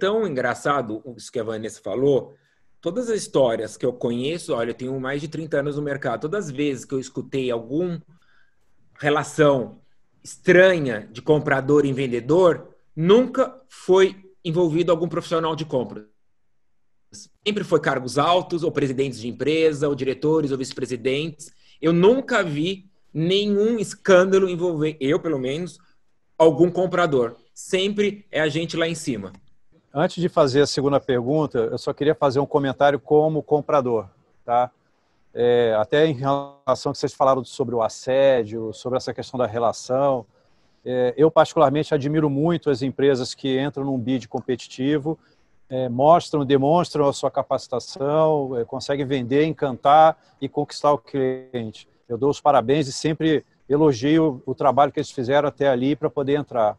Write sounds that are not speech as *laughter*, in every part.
Tão engraçado isso que a Vanessa falou. Todas as histórias que eu conheço, olha, eu tenho mais de 30 anos no mercado, todas as vezes que eu escutei alguma relação estranha de comprador e vendedor, nunca foi envolvido algum profissional de compras. Sempre foi cargos altos, ou presidentes de empresa, ou diretores, ou vice-presidentes. Eu nunca vi nenhum escândalo envolver, eu pelo menos, algum comprador. Sempre é a gente lá em cima. Antes de fazer a segunda pergunta, eu só queria fazer um comentário como comprador, tá? É, até em relação que vocês falaram sobre o assédio, sobre essa questão da relação, é, eu particularmente admiro muito as empresas que entram num bid competitivo, é, mostram, demonstram a sua capacitação, é, conseguem vender, encantar e conquistar o cliente. Eu dou os parabéns e sempre elogio o trabalho que eles fizeram até ali para poder entrar.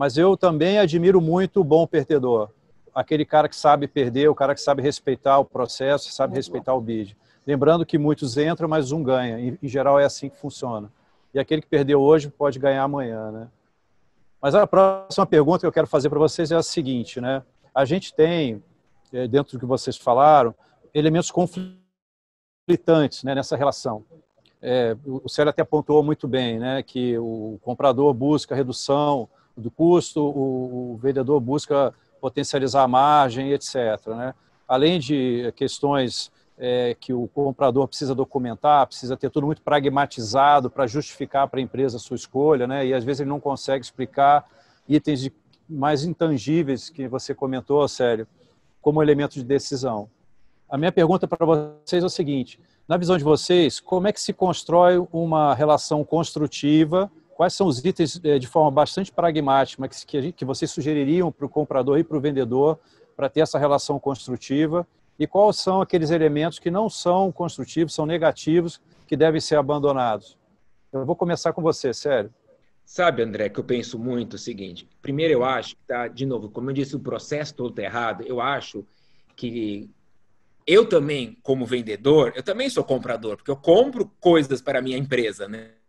Mas eu também admiro muito o bom perdedor. Aquele cara que sabe perder, o cara que sabe respeitar o processo, sabe respeitar o bid. Lembrando que muitos entram, mas um ganha. Em geral é assim que funciona. E aquele que perdeu hoje pode ganhar amanhã, né? Mas a próxima pergunta que eu quero fazer para vocês é a seguinte, né? A gente tem, eh, dentro do que vocês falaram, elementos conflitantes né, nessa relação. É, o Célio até apontou muito bem, né, que o comprador busca redução do custo, o, o vendedor busca potencializar a margem, etc. Né? Além de questões é, que o comprador precisa documentar, precisa ter tudo muito pragmatizado para justificar para a empresa a sua escolha, né? e às vezes ele não consegue explicar itens de, mais intangíveis que você comentou, Sério, como elemento de decisão. A minha pergunta para vocês é o seguinte: na visão de vocês, como é que se constrói uma relação construtiva quais são os itens eh, de forma bastante pragmática que, que vocês sugeririam para o comprador e para o vendedor para ter essa relação construtiva? E quais são aqueles elementos que não são construtivos, são negativos, que devem ser abandonados? Eu vou começar com você, sério. Sabe, André, que eu penso muito o seguinte. Primeiro, eu acho que, tá, de novo, como eu disse, o processo todo está errado. Eu acho que eu também, como vendedor, eu também sou comprador, porque eu compro coisas para a minha empresa, né?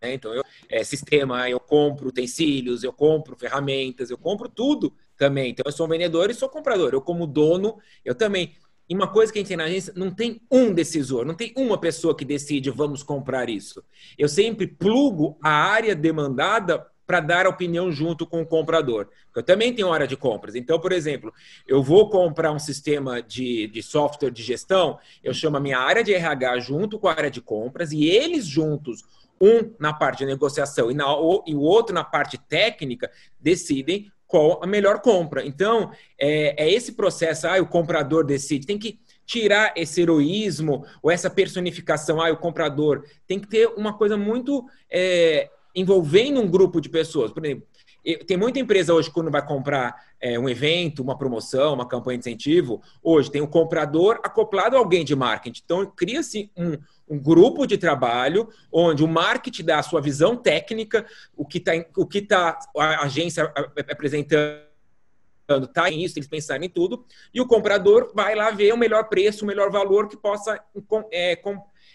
Né? Então, eu, é, sistema, eu compro utensílios, eu compro ferramentas, eu compro tudo também. Então, eu sou um vendedor e sou comprador. Eu, como dono, eu também. E uma coisa que a gente tem na agência, não tem um decisor, não tem uma pessoa que decide, vamos comprar isso. Eu sempre plugo a área demandada para dar a opinião junto com o comprador. Eu também tenho hora de compras. Então, por exemplo, eu vou comprar um sistema de, de software de gestão, eu chamo a minha área de RH junto com a área de compras e eles juntos um na parte de negociação e, na, e o outro na parte técnica, decidem qual a melhor compra. Então, é, é esse processo, ah, o comprador decide, tem que tirar esse heroísmo ou essa personificação, ah, o comprador, tem que ter uma coisa muito é, envolvendo um grupo de pessoas. Por exemplo, tem muita empresa hoje, quando vai comprar é, um evento, uma promoção, uma campanha de incentivo, hoje tem o comprador acoplado a alguém de marketing. Então, cria-se um, um grupo de trabalho onde o marketing dá a sua visão técnica, o que está tá a agência apresentando está em isso, eles pensarem em tudo, e o comprador vai lá ver o melhor preço, o melhor valor que possa é,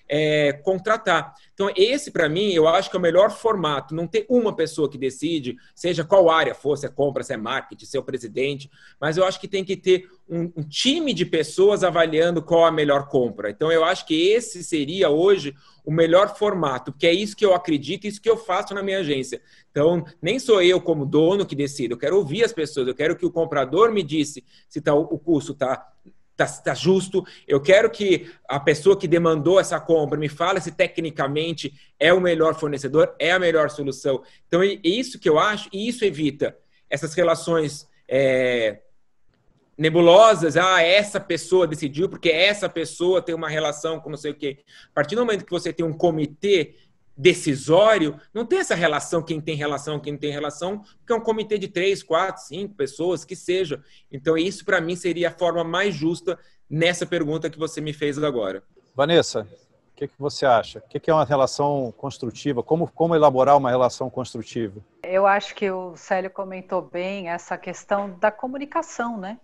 é, contratar. Então, esse, para mim, eu acho que é o melhor formato. Não ter uma pessoa que decide, seja qual área for, se é compra, se é marketing, se é o presidente, mas eu acho que tem que ter um, um time de pessoas avaliando qual a melhor compra. Então, eu acho que esse seria hoje o melhor formato, porque é isso que eu acredito, isso que eu faço na minha agência. Então, nem sou eu como dono que decido, eu quero ouvir as pessoas, eu quero que o comprador me disse se tá, o custo está tá, tá justo. Eu quero que a pessoa que demandou essa compra me fale se tecnicamente é o melhor fornecedor, é a melhor solução. Então, é isso que eu acho, e isso evita essas relações é, nebulosas. Ah, essa pessoa decidiu porque essa pessoa tem uma relação com não sei o quê. A partir do momento que você tem um comitê decisório, não tem essa relação, quem tem relação, quem não tem relação, porque é um comitê de três, quatro, cinco pessoas, que seja. Então, isso para mim seria a forma mais justa nessa pergunta que você me fez agora. Vanessa, o que, que, você acha? O que, que, é uma relação construtiva? Como, como elaborar uma relação construtiva? Eu acho que o Célio comentou bem essa questão da comunicação, né?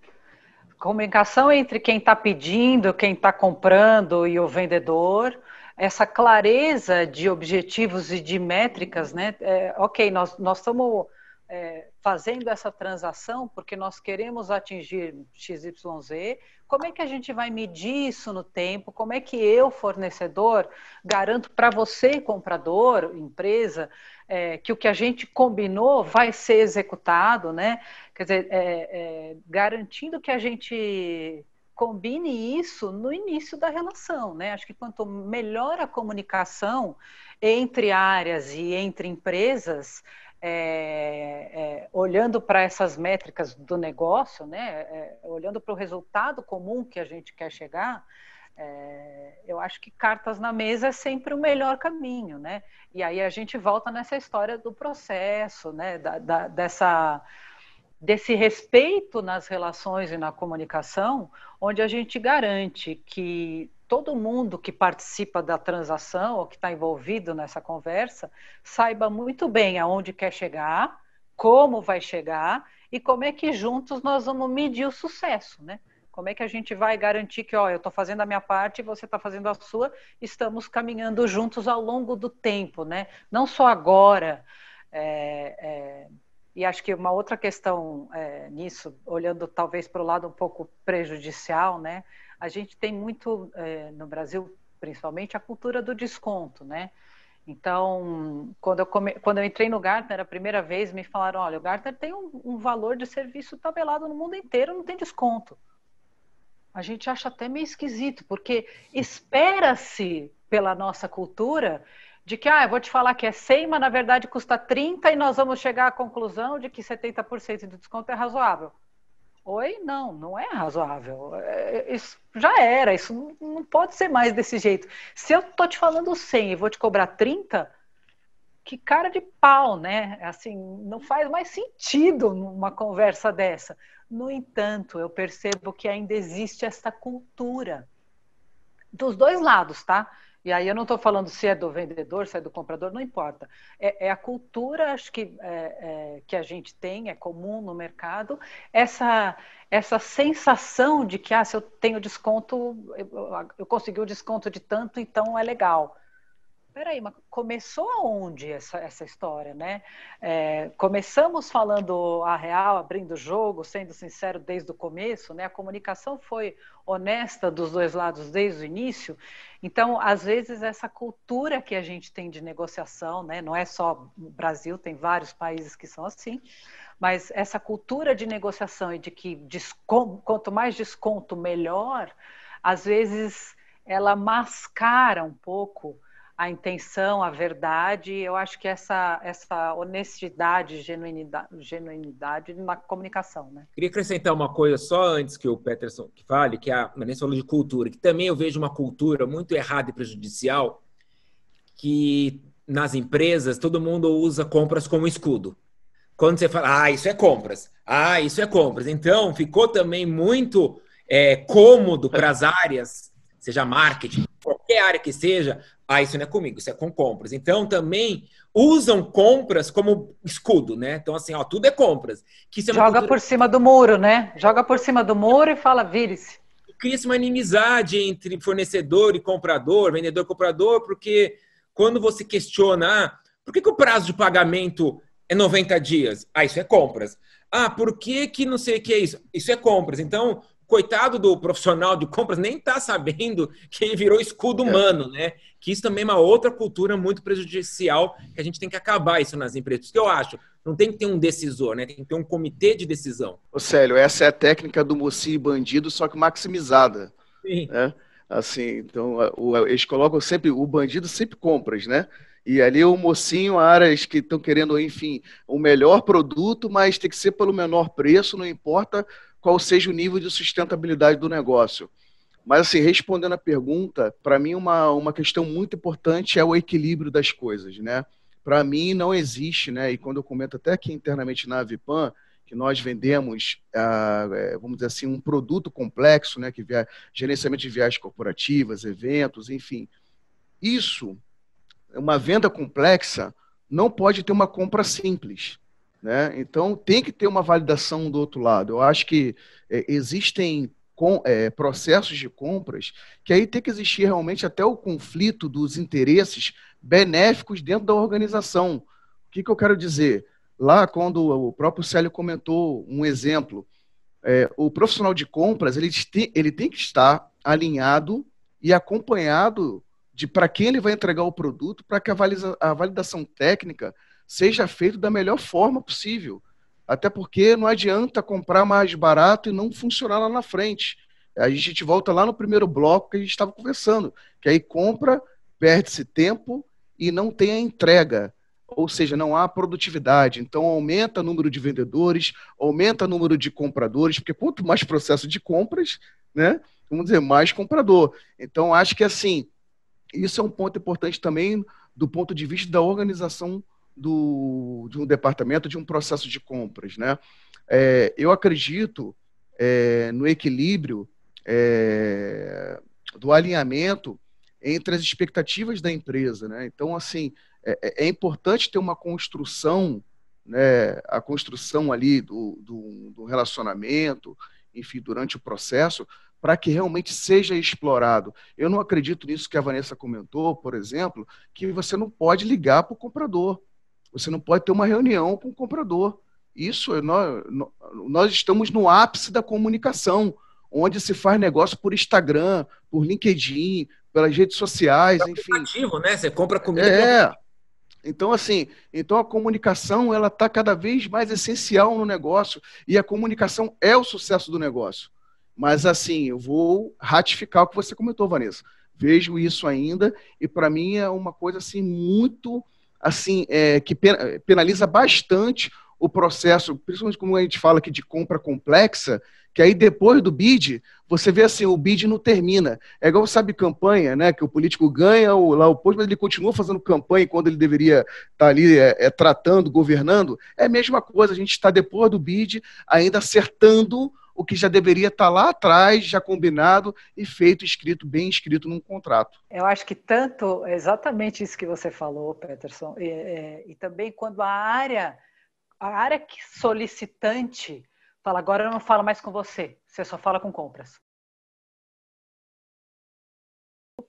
Comunicação entre quem está pedindo, quem está comprando e o vendedor essa clareza de objetivos e de métricas, né? É, ok, nós, nós estamos é, fazendo essa transação porque nós queremos atingir XYZ, como é que a gente vai medir isso no tempo? Como é que eu, fornecedor, garanto para você, comprador, empresa, é, que o que a gente combinou vai ser executado, né? Quer dizer, é, é, garantindo que a gente combine isso no início da relação, né? Acho que quanto melhor a comunicação entre áreas e entre empresas, é, é, olhando para essas métricas do negócio, né, é, olhando para o resultado comum que a gente quer chegar, é, eu acho que cartas na mesa é sempre o melhor caminho, né? E aí a gente volta nessa história do processo, né, da, da, dessa desse respeito nas relações e na comunicação, onde a gente garante que todo mundo que participa da transação ou que está envolvido nessa conversa saiba muito bem aonde quer chegar, como vai chegar e como é que juntos nós vamos medir o sucesso, né? Como é que a gente vai garantir que, ó, eu estou fazendo a minha parte, você está fazendo a sua, estamos caminhando juntos ao longo do tempo, né? Não só agora. É, é, e acho que uma outra questão é, nisso, olhando talvez para o lado um pouco prejudicial, né? a gente tem muito, é, no Brasil principalmente, a cultura do desconto, né? Então, quando eu, come... quando eu entrei no Gartner a primeira vez, me falaram: olha, o Gartner tem um, um valor de serviço tabelado no mundo inteiro, não tem desconto. A gente acha até meio esquisito, porque espera-se pela nossa cultura de que, ah, eu vou te falar que é 100, mas na verdade custa 30 e nós vamos chegar à conclusão de que 70% de desconto é razoável. Oi? Não, não é razoável. É, isso já era, isso não pode ser mais desse jeito. Se eu tô te falando 100 e vou te cobrar 30, que cara de pau, né? Assim, não faz mais sentido numa conversa dessa. No entanto, eu percebo que ainda existe essa cultura dos dois lados, tá? E aí eu não estou falando se é do vendedor, se é do comprador, não importa. É, é a cultura, acho que, é, é, que a gente tem, é comum no mercado, essa, essa sensação de que, ah, se eu tenho desconto, eu, eu consegui o desconto de tanto, então é legal peraí, mas começou aonde essa, essa história, né? É, começamos falando a real, abrindo o jogo, sendo sincero desde o começo, né? A comunicação foi honesta dos dois lados desde o início. Então, às vezes, essa cultura que a gente tem de negociação, né? Não é só no Brasil, tem vários países que são assim, mas essa cultura de negociação e de que desconto, quanto mais desconto, melhor, às vezes ela mascara um pouco a intenção, a verdade. Eu acho que essa, essa honestidade, genuinidade, genuinidade na comunicação. Né? Queria acrescentar uma coisa só antes que o Peterson fale, que a Vanessa falou de cultura, que também eu vejo uma cultura muito errada e prejudicial, que nas empresas todo mundo usa compras como escudo. Quando você fala, ah, isso é compras, ah, isso é compras. Então, ficou também muito é, cômodo para as áreas, seja marketing, qualquer área que seja, ah, isso não é comigo, isso é com compras. Então, também usam compras como escudo, né? Então, assim, ó, tudo é compras. Que é Joga cultura... por cima do muro, né? Joga por cima do muro e fala, vire-se. Cria-se uma inimizade entre fornecedor e comprador, vendedor e comprador, porque quando você questiona, ah, por que, que o prazo de pagamento é 90 dias? Ah, isso é compras. Ah, por que, que não sei o que é isso? Isso é compras. Então, coitado do profissional de compras nem está sabendo que ele virou escudo é. humano, né? Que isso também é uma outra cultura muito prejudicial que a gente tem que acabar isso nas empresas. Isso que eu acho. Não tem que ter um decisor, né? Tem que ter um comitê de decisão. Ô Célio, essa é a técnica do mocinho bandido, só que maximizada. Sim. Né? Assim, então, eles colocam sempre, o bandido sempre compras, né? E ali o mocinho, áreas que estão querendo, enfim, o melhor produto, mas tem que ser pelo menor preço, não importa qual seja o nível de sustentabilidade do negócio. Mas, assim, respondendo a pergunta, para mim uma, uma questão muito importante é o equilíbrio das coisas, né? Para mim não existe, né? E quando eu comento até aqui internamente na Avipan, que nós vendemos, ah, é, vamos dizer assim, um produto complexo, né? Que via, gerenciamento de viagens corporativas, eventos, enfim. Isso, uma venda complexa, não pode ter uma compra simples. Né? Então, tem que ter uma validação do outro lado. Eu acho que é, existem com, é, processos de compras que aí tem que existir realmente até o conflito dos interesses benéficos dentro da organização. O que, que eu quero dizer? lá quando o próprio Célio comentou um exemplo, é, o profissional de compras ele tem, ele tem que estar alinhado e acompanhado de para quem ele vai entregar o produto, para que a, a validação técnica seja feita da melhor forma possível. Até porque não adianta comprar mais barato e não funcionar lá na frente. A gente volta lá no primeiro bloco que a gente estava conversando, que aí compra, perde-se tempo e não tem a entrega ou seja, não há produtividade. Então, aumenta o número de vendedores, aumenta o número de compradores, porque quanto mais processo de compras, né, vamos dizer, mais comprador. Então, acho que assim, isso é um ponto importante também do ponto de vista da organização do, de um departamento, de um processo de compras. Né? É, eu acredito é, no equilíbrio é, do alinhamento entre as expectativas da empresa. Né? Então, assim, é, é, é, importante ter uma construção, né, a construção ali do, do, do relacionamento, enfim, durante o processo, para que realmente seja explorado. Eu não acredito nisso que a Vanessa comentou, por exemplo, que você não pode ligar para o comprador, você não pode ter uma reunião com o comprador. Isso, nós, nós estamos no ápice da comunicação, onde se faz negócio por Instagram, por LinkedIn, pelas redes sociais, é enfim. Ativo, né? Você compra comida. É. Então, assim, então a comunicação ela está cada vez mais essencial no negócio e a comunicação é o sucesso do negócio. Mas, assim, eu vou ratificar o que você comentou, Vanessa. Vejo isso ainda e para mim é uma coisa assim muito assim é, que penaliza bastante o processo, principalmente como a gente fala aqui de compra complexa, que aí depois do bid, você vê assim, o bid não termina. É igual, sabe, campanha, né? Que o político ganha o, lá o posto, mas ele continua fazendo campanha quando ele deveria estar tá ali é, é, tratando, governando. É a mesma coisa, a gente está depois do bid, ainda acertando o que já deveria estar tá lá atrás, já combinado e feito, escrito, bem escrito num contrato. Eu acho que tanto, exatamente isso que você falou, Peterson, e, é, e também quando a área a área solicitante fala, agora eu não falo mais com você, você só fala com compras.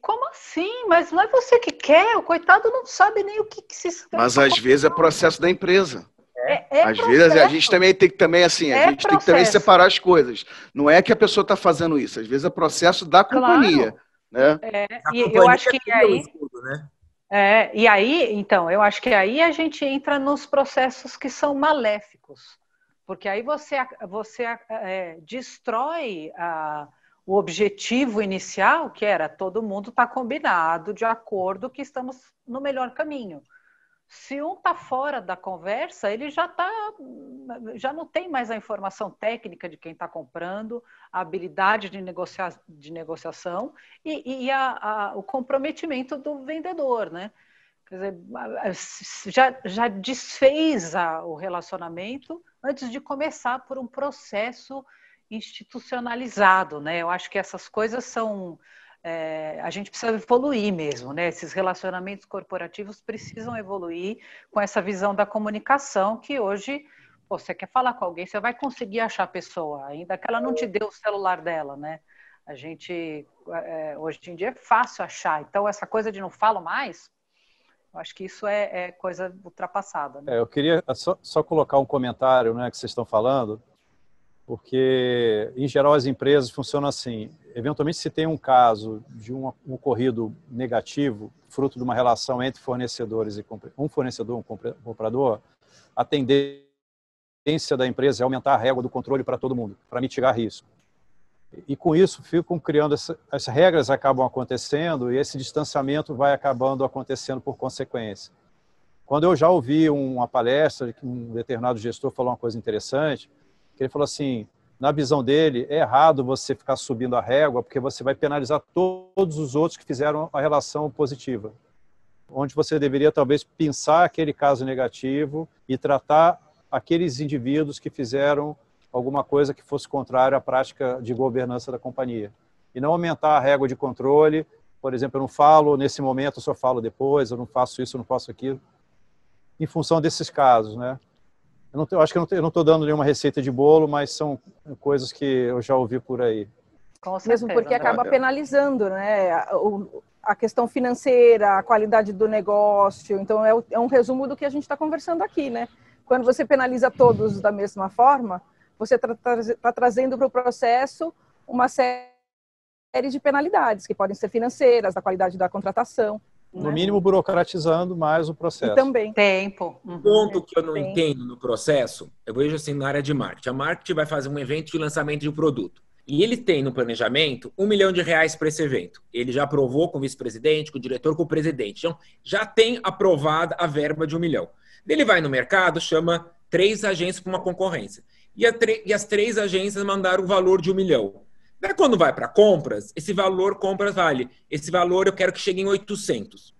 Como assim? Mas não é você que quer, o coitado não sabe nem o que, que se Mas às vezes é processo da empresa. É, é às processo. vezes a gente também tem que também assim, a é gente processo. tem que também separar as coisas. Não é que a pessoa está fazendo isso, às vezes é processo da companhia. Claro. Né? É, e eu acho que aí, né? É, e aí, então, eu acho que aí a gente entra nos processos que são maléficos, porque aí você, você é, destrói a, o objetivo inicial, que era todo mundo estar tá combinado, de acordo que estamos no melhor caminho. Se um está fora da conversa, ele já tá, já não tem mais a informação técnica de quem está comprando, a habilidade de, negocia, de negociação e, e a, a, o comprometimento do vendedor, né? Quer dizer, já, já desfez o relacionamento antes de começar por um processo institucionalizado, né? Eu acho que essas coisas são é, a gente precisa evoluir mesmo, né? Esses relacionamentos corporativos precisam evoluir com essa visão da comunicação que hoje pô, você quer falar com alguém, você vai conseguir achar a pessoa, ainda que ela não te dê o celular dela, né? A gente é, hoje em dia é fácil achar, então essa coisa de não falo mais, eu acho que isso é, é coisa ultrapassada. Né? É, eu queria só, só, colocar um comentário, né, que vocês estão falando porque em geral as empresas funcionam assim. Eventualmente, se tem um caso de um ocorrido negativo, fruto de uma relação entre fornecedores e um fornecedor um comprador, a tendência da empresa é aumentar a régua do controle para todo mundo, para mitigar risco. E com isso ficam criando essa, as regras acabam acontecendo e esse distanciamento vai acabando acontecendo por consequência. Quando eu já ouvi uma palestra que um determinado gestor falou uma coisa interessante, ele falou assim, na visão dele, é errado você ficar subindo a régua, porque você vai penalizar todos os outros que fizeram a relação positiva. Onde você deveria talvez pensar aquele caso negativo e tratar aqueles indivíduos que fizeram alguma coisa que fosse contrária à prática de governança da companhia. E não aumentar a régua de controle, por exemplo, eu não falo nesse momento, eu só falo depois, eu não faço isso, eu não faço aquilo, em função desses casos, né? Eu, não, eu acho que eu não estou dando nenhuma receita de bolo, mas são coisas que eu já ouvi por aí. Com certeza, Mesmo porque né? acaba penalizando, né? A questão financeira, a qualidade do negócio. Então, é, é um resumo do que a gente está conversando aqui, né? Quando você penaliza todos da mesma forma, você está tá trazendo para o processo uma série de penalidades, que podem ser financeiras, da qualidade da contratação. No né? mínimo, burocratizando mais o processo. E também. Tempo. Um ponto que eu não Tempo. entendo no processo, eu vejo assim na área de marketing. A marketing vai fazer um evento de lançamento de um produto. E ele tem no planejamento um milhão de reais para esse evento. Ele já aprovou com o vice-presidente, com o diretor, com o presidente. Então, já tem aprovada a verba de um milhão. Ele vai no mercado, chama três agências para uma concorrência. E, e, as três agências mandaram o valor de um milhão. Daí, quando vai para compras, esse valor compras vale. Esse valor eu quero que chegue em 800.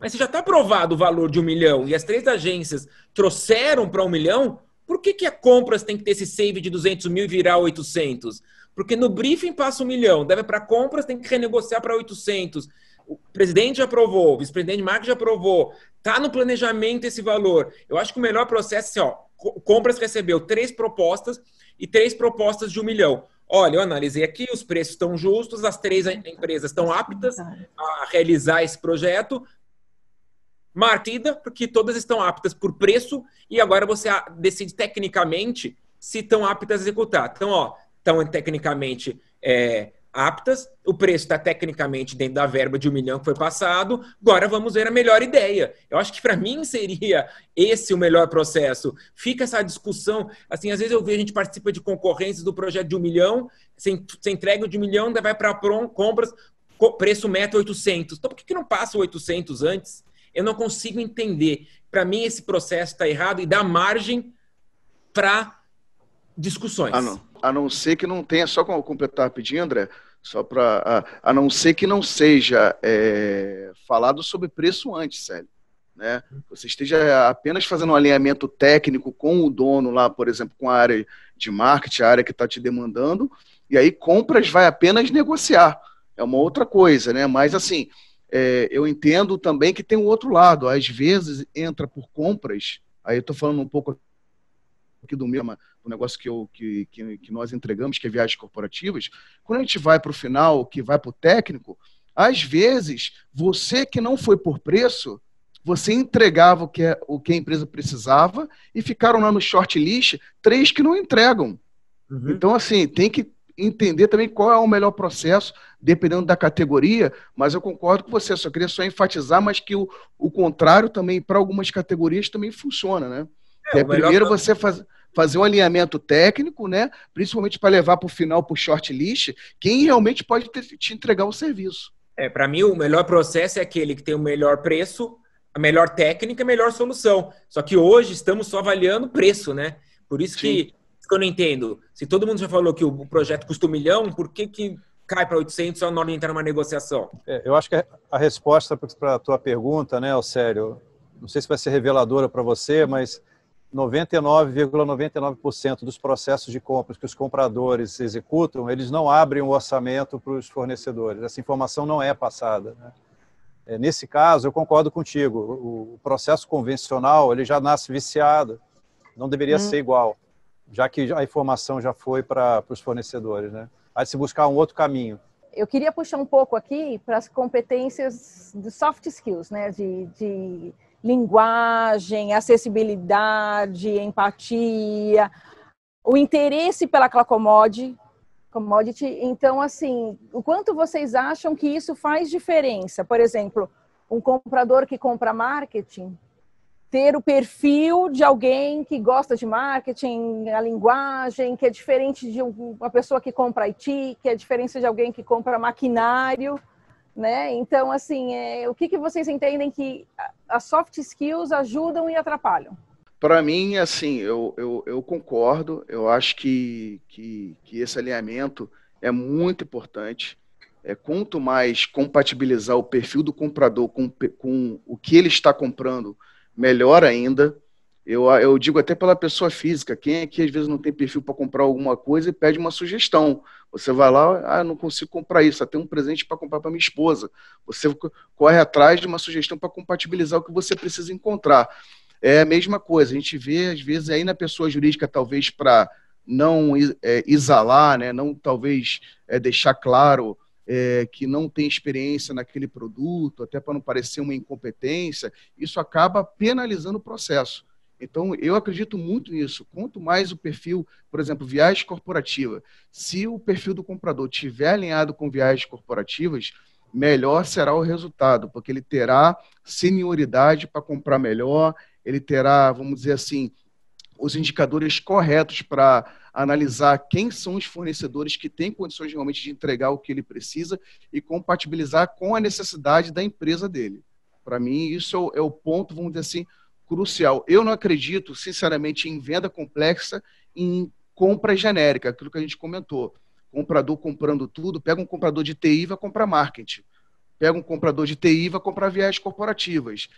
Mas se já está aprovado o valor de um milhão e as três agências trouxeram para um milhão, por que, que a compras tem que ter esse save de 200 mil e virar 800? Porque no briefing passa um milhão, deve para compras, tem que renegociar para 800. O presidente já aprovou, o vice-presidente Marcos já aprovou. Está no planejamento esse valor. Eu acho que o melhor processo é, ó, compras recebeu três propostas e três propostas de um milhão. Olha, eu analisei aqui, os preços estão justos, as três empresas estão aptas a realizar esse projeto. Martida, porque todas estão aptas por preço e agora você decide tecnicamente se estão aptas a executar. Então, ó, estão tecnicamente é, aptas, o preço está tecnicamente dentro da verba de um milhão que foi passado, agora vamos ver a melhor ideia. Eu acho que para mim seria esse o melhor processo. Fica essa discussão, assim, às vezes eu vejo a gente participa de concorrências do projeto de um milhão, você, entrega de um milhão, vai para compras, preço meta 800. Então por que, não passa o 800 antes? Eu não consigo entender. Para mim esse processo está errado e dá margem para discussões. Ah, não a não ser que não tenha, só completar rapidinho, André, só para a, a, não ser que não seja é, falado sobre preço antes, Célio. Né? Você esteja apenas fazendo um alinhamento técnico com o dono lá, por exemplo, com a área de marketing, a área que está te demandando, e aí compras vai apenas negociar. É uma outra coisa, né? Mas assim, é, eu entendo também que tem um outro lado. Às vezes entra por compras, aí eu estou falando um pouco aqui do mesmo o negócio que, eu, que, que, que nós entregamos, que é viagens corporativas, quando a gente vai para o final, que vai para o técnico, às vezes, você que não foi por preço, você entregava o que, é, o que a empresa precisava e ficaram lá no short list três que não entregam. Uhum. Então, assim, tem que entender também qual é o melhor processo, dependendo da categoria, mas eu concordo com você, só queria só enfatizar, mas que o, o contrário também, para algumas categorias, também funciona, né? É, é primeiro você faz, fazer um alinhamento técnico, né? Principalmente para levar para o final, para o shortlist, quem realmente pode ter, te entregar o serviço. É, para mim, o melhor processo é aquele que tem o melhor preço, a melhor técnica, a melhor solução. Só que hoje estamos só avaliando preço, né? Por isso que, que eu não entendo. Se todo mundo já falou que o projeto custa um milhão, por que, que cai para 800 só na hora de entrar numa negociação? É, eu acho que a resposta para a tua pergunta, né, Sério, não sei se vai ser reveladora para você, mas 99,99% ,99 dos processos de compras que os compradores executam, eles não abrem o um orçamento para os fornecedores. Essa informação não é passada. Né? É, nesse caso, eu concordo contigo. O processo convencional ele já nasce viciado, não deveria hum. ser igual, já que a informação já foi para os fornecedores. Né? Há de se buscar um outro caminho. Eu queria puxar um pouco aqui para as competências de soft skills, né? de, de linguagem, acessibilidade, empatia, o interesse pela commodity, commodity. Então, assim, o quanto vocês acham que isso faz diferença? Por exemplo, um comprador que compra marketing, ter o perfil de alguém que gosta de marketing, a linguagem, que é diferente de uma pessoa que compra IT, que é diferente de alguém que compra maquinário né? Então, assim, é, o que, que vocês entendem que as soft skills ajudam e atrapalham? Para mim, assim, eu, eu, eu, concordo. Eu acho que, que, que esse alinhamento é muito importante. É, quanto mais compatibilizar o perfil do comprador com, com o que ele está comprando, melhor ainda. Eu, eu digo até pela pessoa física, quem aqui às vezes não tem perfil para comprar alguma coisa e pede uma sugestão. Você vai lá, ah, não consigo comprar isso, tem um presente para comprar para minha esposa. Você corre atrás de uma sugestão para compatibilizar o que você precisa encontrar. É a mesma coisa, a gente vê, às vezes, aí na pessoa jurídica, talvez para não é, exalar, né, não talvez é, deixar claro é, que não tem experiência naquele produto, até para não parecer uma incompetência, isso acaba penalizando o processo. Então, eu acredito muito nisso. Quanto mais o perfil, por exemplo, viagem corporativa, se o perfil do comprador tiver alinhado com viagens corporativas, melhor será o resultado, porque ele terá senioridade para comprar melhor, ele terá, vamos dizer assim, os indicadores corretos para analisar quem são os fornecedores que têm condições realmente de entregar o que ele precisa e compatibilizar com a necessidade da empresa dele. Para mim, isso é o ponto, vamos dizer assim, crucial. Eu não acredito, sinceramente, em venda complexa, em compra genérica, aquilo que a gente comentou. Comprador comprando tudo, pega um comprador de TI e vai comprar marketing. Pega um comprador de TI e vai comprar viagens corporativas.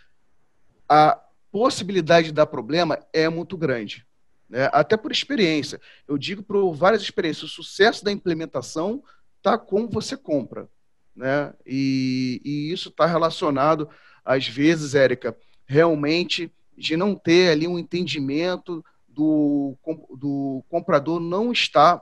A possibilidade de dar problema é muito grande. Né? Até por experiência. Eu digo por várias experiências, o sucesso da implementação está como você compra. Né? E, e isso está relacionado, às vezes, Érica, realmente de não ter ali um entendimento do, do comprador não estar,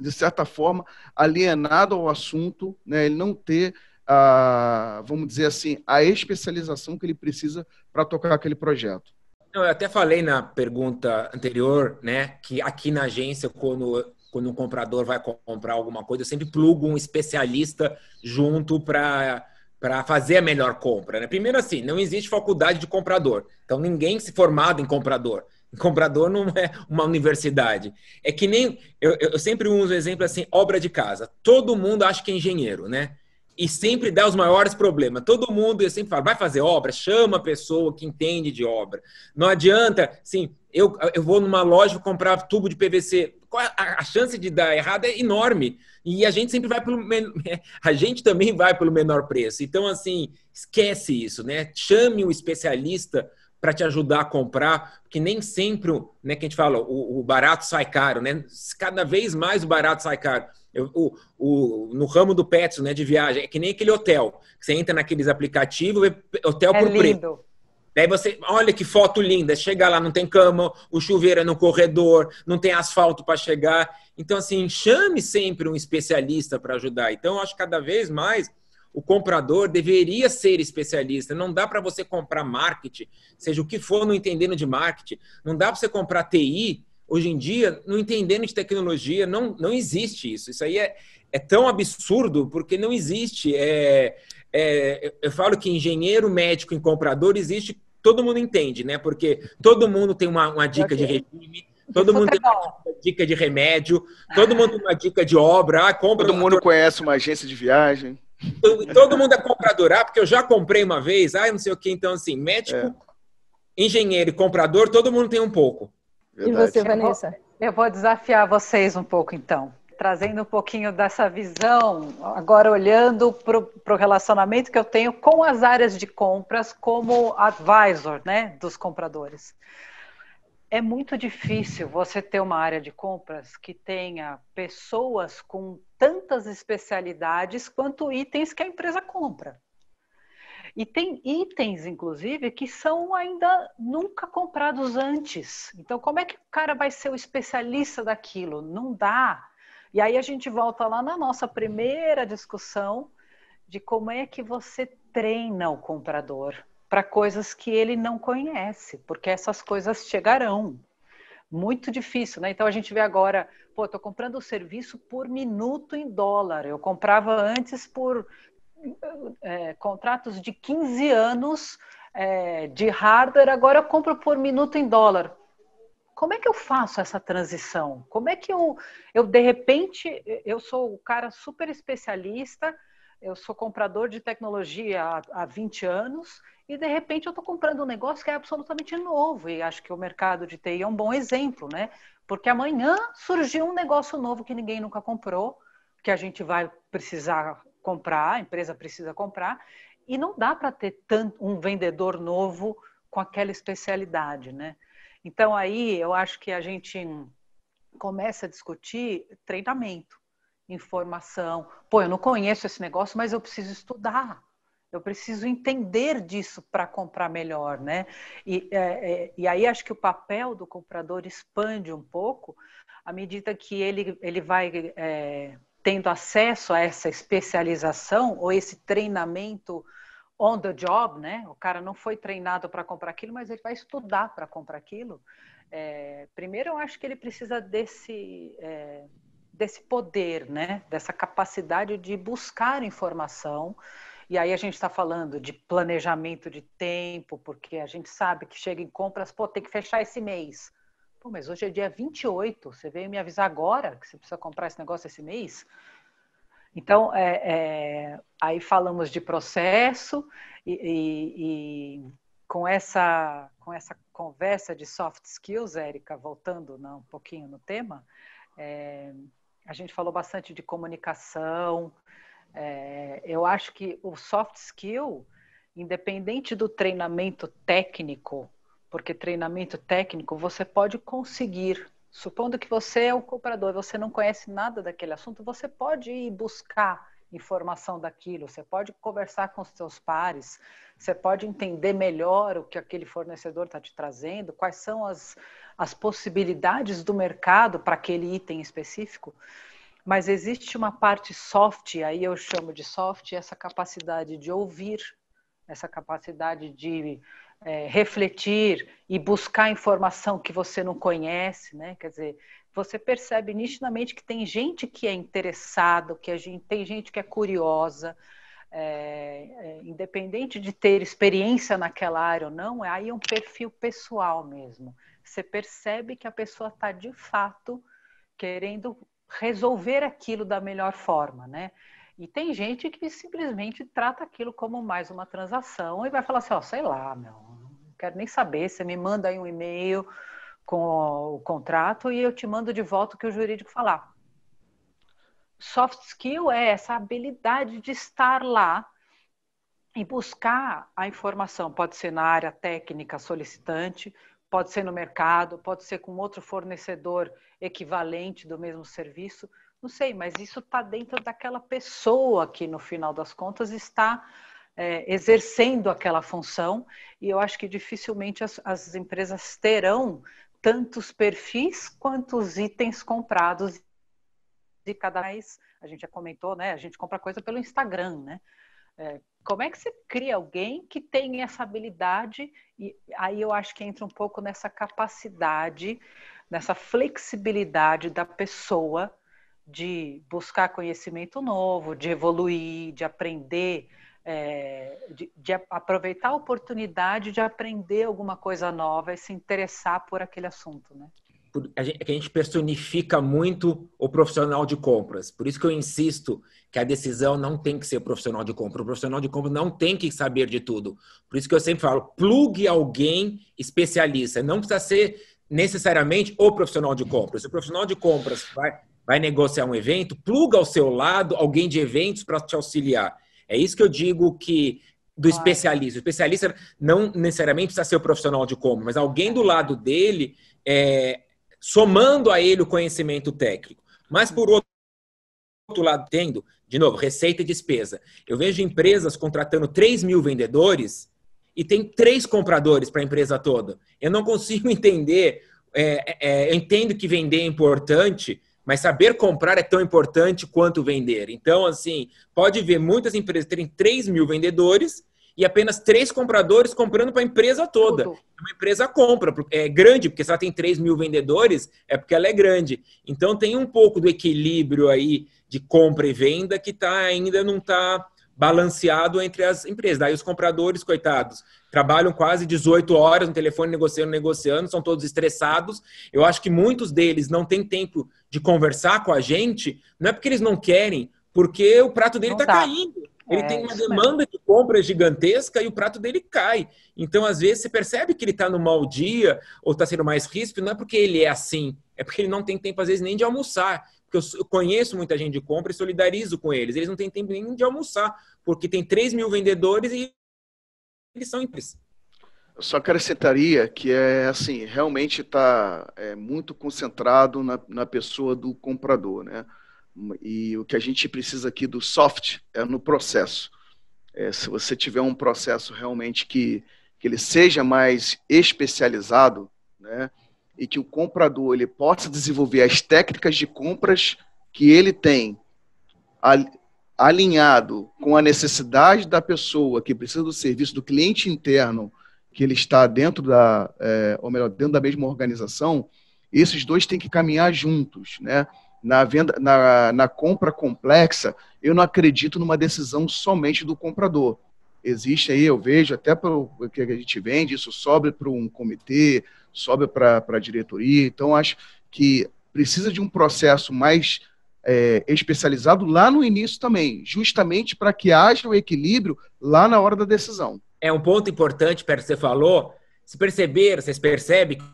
de certa forma, alienado ao assunto, né? ele não ter, a, vamos dizer assim, a especialização que ele precisa para tocar aquele projeto. Eu até falei na pergunta anterior, né, que aqui na agência, quando, quando um comprador vai comprar alguma coisa, eu sempre plugo um especialista junto para para fazer a melhor compra. Né? Primeiro, assim, não existe faculdade de comprador. Então, ninguém se formado em comprador. *laughs* Comprador não é uma universidade. É que nem. Eu, eu sempre uso o exemplo assim: obra de casa. Todo mundo acha que é engenheiro, né? E sempre dá os maiores problemas. Todo mundo, eu sempre falo, vai fazer obra, chama a pessoa que entende de obra. Não adianta, assim, eu, eu vou numa loja comprar tubo de PVC. A, a chance de dar errado é enorme. E a gente sempre vai pelo *laughs* a gente também vai pelo menor preço. Então assim, esquece isso, né? Chame o especialista para te ajudar a comprar, porque nem sempre, né, que a gente fala, o, o, barato sai caro, né? Cada vez mais o barato sai caro. Eu, o, o, no ramo do Pets, né, de viagem, é que nem aquele hotel. Você entra naqueles aplicativos, hotel é por lindo. preço. Daí você, olha que foto linda, chega lá, não tem cama, o chuveiro é no corredor, não tem asfalto para chegar. Então, assim, chame sempre um especialista para ajudar. Então, acho que cada vez mais o comprador deveria ser especialista. Não dá para você comprar marketing, seja o que for, não entendendo de marketing. Não dá para você comprar TI, hoje em dia, não entendendo de tecnologia. Não, não existe isso. Isso aí é, é tão absurdo, porque não existe. É, é, eu falo que engenheiro, médico e comprador existe, todo mundo entende, né? Porque todo mundo tem uma, uma dica okay. de regime Todo mundo tem uma dica de remédio, todo mundo tem uma dica de obra. Ah, compra todo mundo conhece uma agência de viagem. Todo, todo mundo é comprador, ah, porque eu já comprei uma vez, ah, não sei o que. Então, assim, médico, é. engenheiro e comprador, todo mundo tem um pouco. Verdade. E você, Vanessa? Eu vou, eu vou desafiar vocês um pouco, então trazendo um pouquinho dessa visão, agora olhando para o relacionamento que eu tenho com as áreas de compras como advisor né, dos compradores é muito difícil você ter uma área de compras que tenha pessoas com tantas especialidades quanto itens que a empresa compra. E tem itens, inclusive, que são ainda nunca comprados antes. Então, como é que o cara vai ser o especialista daquilo? Não dá. E aí a gente volta lá na nossa primeira discussão de como é que você treina o comprador para coisas que ele não conhece, porque essas coisas chegarão. Muito difícil, né? Então a gente vê agora, pô, estou comprando o serviço por minuto em dólar. Eu comprava antes por é, contratos de 15 anos é, de hardware, agora eu compro por minuto em dólar. Como é que eu faço essa transição? Como é que eu, eu de repente, eu sou o cara super especialista, eu sou comprador de tecnologia há, há 20 anos e de repente eu estou comprando um negócio que é absolutamente novo e acho que o mercado de TI é um bom exemplo, né? Porque amanhã surgiu um negócio novo que ninguém nunca comprou, que a gente vai precisar comprar, a empresa precisa comprar e não dá para ter tanto um vendedor novo com aquela especialidade, né? Então aí eu acho que a gente começa a discutir treinamento informação. Pô, eu não conheço esse negócio, mas eu preciso estudar. Eu preciso entender disso para comprar melhor, né? E, é, é, e aí acho que o papel do comprador expande um pouco à medida que ele, ele vai é, tendo acesso a essa especialização ou esse treinamento on the job, né? O cara não foi treinado para comprar aquilo, mas ele vai estudar para comprar aquilo. É, primeiro, eu acho que ele precisa desse é, desse poder, né? Dessa capacidade de buscar informação. E aí a gente está falando de planejamento de tempo, porque a gente sabe que chega em compras, pô, tem que fechar esse mês. Pô, mas hoje é dia 28, você veio me avisar agora que você precisa comprar esse negócio esse mês? Então, é, é, aí falamos de processo e, e, e, com, essa, com essa conversa de soft skills, Érica, voltando né, um pouquinho no tema, é, a gente falou bastante de comunicação. É, eu acho que o soft skill, independente do treinamento técnico, porque treinamento técnico você pode conseguir Supondo que você é o comprador, você não conhece nada daquele assunto, você pode ir buscar informação daquilo, você pode conversar com os seus pares, você pode entender melhor o que aquele fornecedor está te trazendo, quais são as, as possibilidades do mercado para aquele item específico. Mas existe uma parte soft, aí eu chamo de soft, essa capacidade de ouvir, essa capacidade de é, refletir e buscar informação que você não conhece, né? Quer dizer, você percebe nitidamente que tem gente que é interessado, que a gente, tem gente que é curiosa, é, é, independente de ter experiência naquela área ou não, aí é um perfil pessoal mesmo. Você percebe que a pessoa está de fato querendo resolver aquilo da melhor forma, né? E tem gente que simplesmente trata aquilo como mais uma transação e vai falar assim, ó, oh, sei lá, meu, não quero nem saber, você me manda aí um e-mail com o contrato e eu te mando de volta o que o jurídico falar. Soft skill é essa habilidade de estar lá e buscar a informação. Pode ser na área técnica solicitante, pode ser no mercado, pode ser com outro fornecedor equivalente do mesmo serviço, não sei, mas isso está dentro daquela pessoa que, no final das contas, está é, exercendo aquela função, e eu acho que dificilmente as, as empresas terão tantos perfis quanto os itens comprados de cada vez. A gente já comentou, né? A gente compra coisa pelo Instagram, né? É, como é que você cria alguém que tem essa habilidade? E aí eu acho que entra um pouco nessa capacidade, nessa flexibilidade da pessoa de buscar conhecimento novo, de evoluir, de aprender, é, de, de, aproveitar a oportunidade de aprender alguma coisa nova e se interessar por aquele assunto, né? A gente, a gente personifica muito o profissional de compras. Por isso que eu insisto que a decisão não tem que ser profissional de compra. O profissional de compra não tem que saber de tudo. Por isso que eu sempre falo, plugue alguém especialista. Não precisa ser necessariamente o profissional de compras. Se o profissional de compras vai, vai negociar um evento, pluga ao seu lado alguém de eventos para te auxiliar. É isso que eu digo que do especialista. O especialista não necessariamente precisa ser o profissional de como, mas alguém do lado dele é, somando a ele o conhecimento técnico. Mas por outro lado, tendo, de novo, receita e despesa. Eu vejo empresas contratando 3 mil vendedores e tem três compradores para a empresa toda. Eu não consigo *laughs* entender. É, é, eu entendo que vender é importante, mas saber comprar é tão importante quanto vender. Então, assim, pode ver muitas empresas terem 3 mil vendedores e apenas três compradores comprando para a empresa toda. Tudo. Uma empresa compra, é grande, porque se ela tem 3 mil vendedores, é porque ela é grande. Então tem um pouco do equilíbrio aí de compra e venda que tá, ainda não está balanceado entre as empresas. Daí os compradores, coitados, trabalham quase 18 horas no telefone negociando, negociando, são todos estressados. Eu acho que muitos deles não têm tempo de conversar com a gente, não é porque eles não querem, porque o prato dele está caindo. Ele é, tem uma demanda de compra gigantesca e o prato dele cai. Então, às vezes, você percebe que ele está no mau dia ou está sendo mais ríspido, não é porque ele é assim, é porque ele não tem tempo, às vezes, nem de almoçar porque eu conheço muita gente de compra e solidarizo com eles. Eles não têm tempo nem de almoçar, porque tem 3 mil vendedores e eles são empresas. Eu só acrescentaria que é assim, realmente está é, muito concentrado na, na pessoa do comprador, né? E o que a gente precisa aqui do soft é no processo. É, se você tiver um processo realmente que, que ele seja mais especializado, né? E que o comprador ele possa desenvolver as técnicas de compras que ele tem alinhado com a necessidade da pessoa que precisa do serviço do cliente interno que ele está dentro da, é, ou melhor, dentro da mesma organização, esses dois têm que caminhar juntos, né? Na venda, na, na compra complexa, eu não acredito numa decisão somente do comprador. Existe aí, eu vejo, até pelo que a gente vende, isso sobe para um comitê, sobe para a diretoria. Então, acho que precisa de um processo mais é, especializado lá no início também, justamente para que haja o equilíbrio lá na hora da decisão. É um ponto importante, Pedro, você falou. Se perceber, vocês percebem que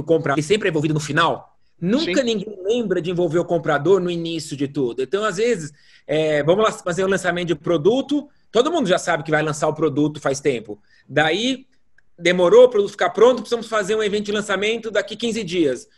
o comprador sempre é envolvido no final? Nunca Sim. ninguém lembra de envolver o comprador no início de tudo. Então, às vezes, é, vamos fazer o um lançamento de produto, todo mundo já sabe que vai lançar o produto faz tempo. Daí, demorou para o produto ficar pronto, precisamos fazer um evento de lançamento daqui 15 dias.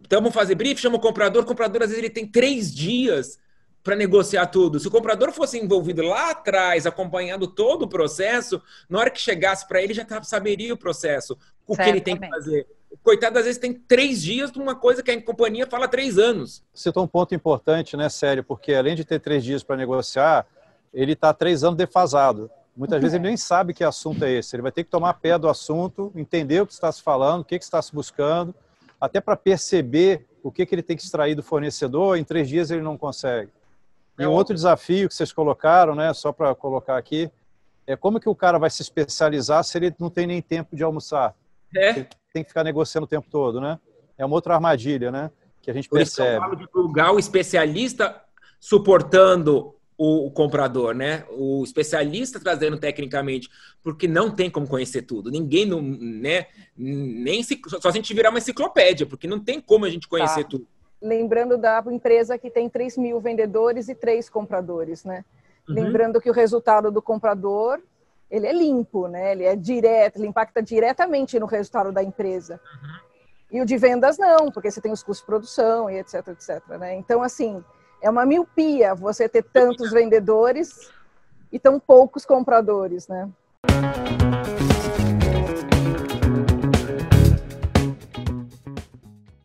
Então, vamos fazer brief, chama o comprador. O comprador, às vezes, ele tem três dias para negociar tudo. Se o comprador fosse envolvido lá atrás, acompanhando todo o processo, na hora que chegasse para ele, já saberia o processo, o certo, que ele tem que fazer coitado, às vezes tem três dias de uma coisa que a companhia fala três anos. Citou um ponto importante, né, Sério? Porque além de ter três dias para negociar, ele está três anos defasado. Muitas vezes ele nem sabe que assunto é esse. Ele vai ter que tomar pé do assunto, entender o que está se falando, o que, que está se buscando, até para perceber o que, que ele tem que extrair do fornecedor. Em três dias ele não consegue. E um outro desafio que vocês colocaram, né, só para colocar aqui, é como que o cara vai se especializar se ele não tem nem tempo de almoçar. É tem que ficar negociando o tempo todo, né? É uma outra armadilha, né? Que a gente Por percebe. Isso eu falo de plugar o especialista suportando o, o, comprador, né? O especialista trazendo tecnicamente, porque não tem como conhecer tudo. Ninguém, não, né? Nem se, só a gente virar uma enciclopédia, porque não tem como a gente conhecer tá. tudo. Lembrando da empresa que tem 3 mil vendedores e 3 compradores, né? Uhum. Lembrando que o resultado do comprador ele é limpo, né? Ele é direto, ele impacta diretamente no resultado da empresa. Uhum. E o de vendas não, porque você tem os custos de produção e etc, etc. Né? Então, assim, é uma miopia você ter tantos vendedores e tão poucos compradores, né?